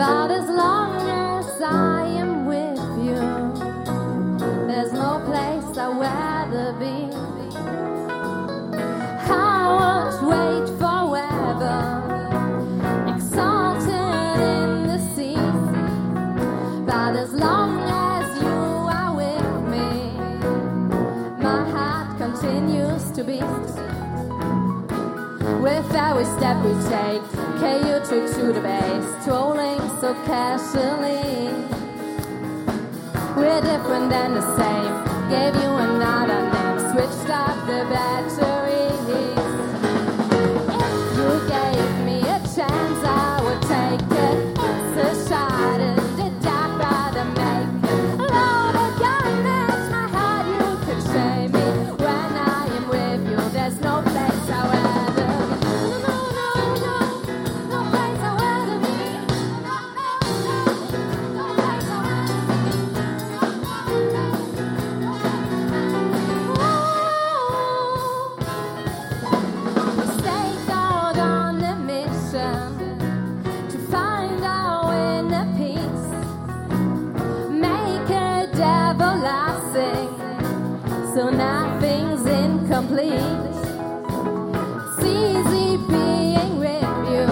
About as long as I am with you, there's no place I'd rather be. I won't wait forever, exalted in the sea. But as long as you are with me, my heart continues to beat. With every step we take, KU tricks to the base, trolling so casually. We're different than the same. Gave you another name, switched up the batteries. So nothing's incomplete. It's easy being with you,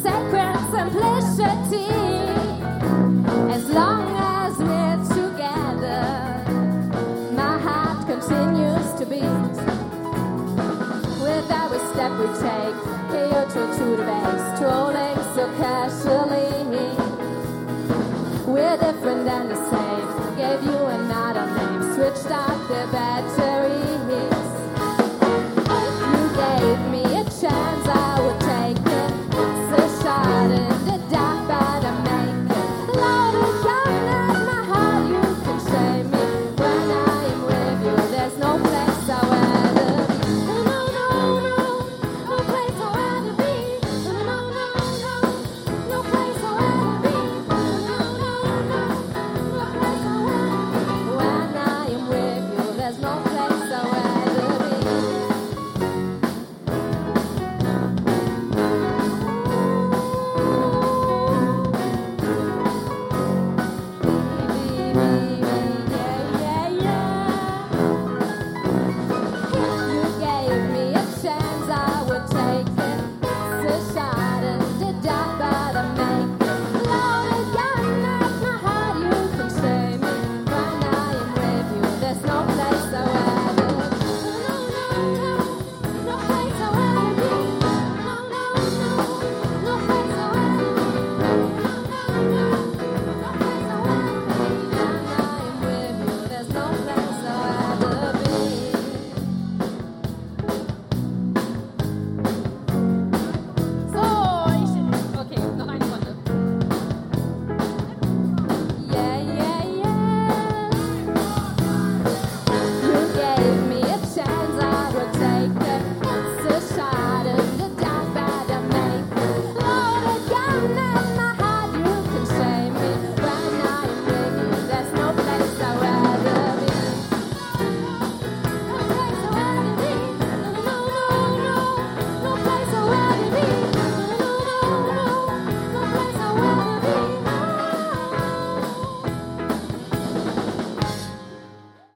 sacred simplicity. As long as we're together, my heart continues to beat. With every step we take, KO to, the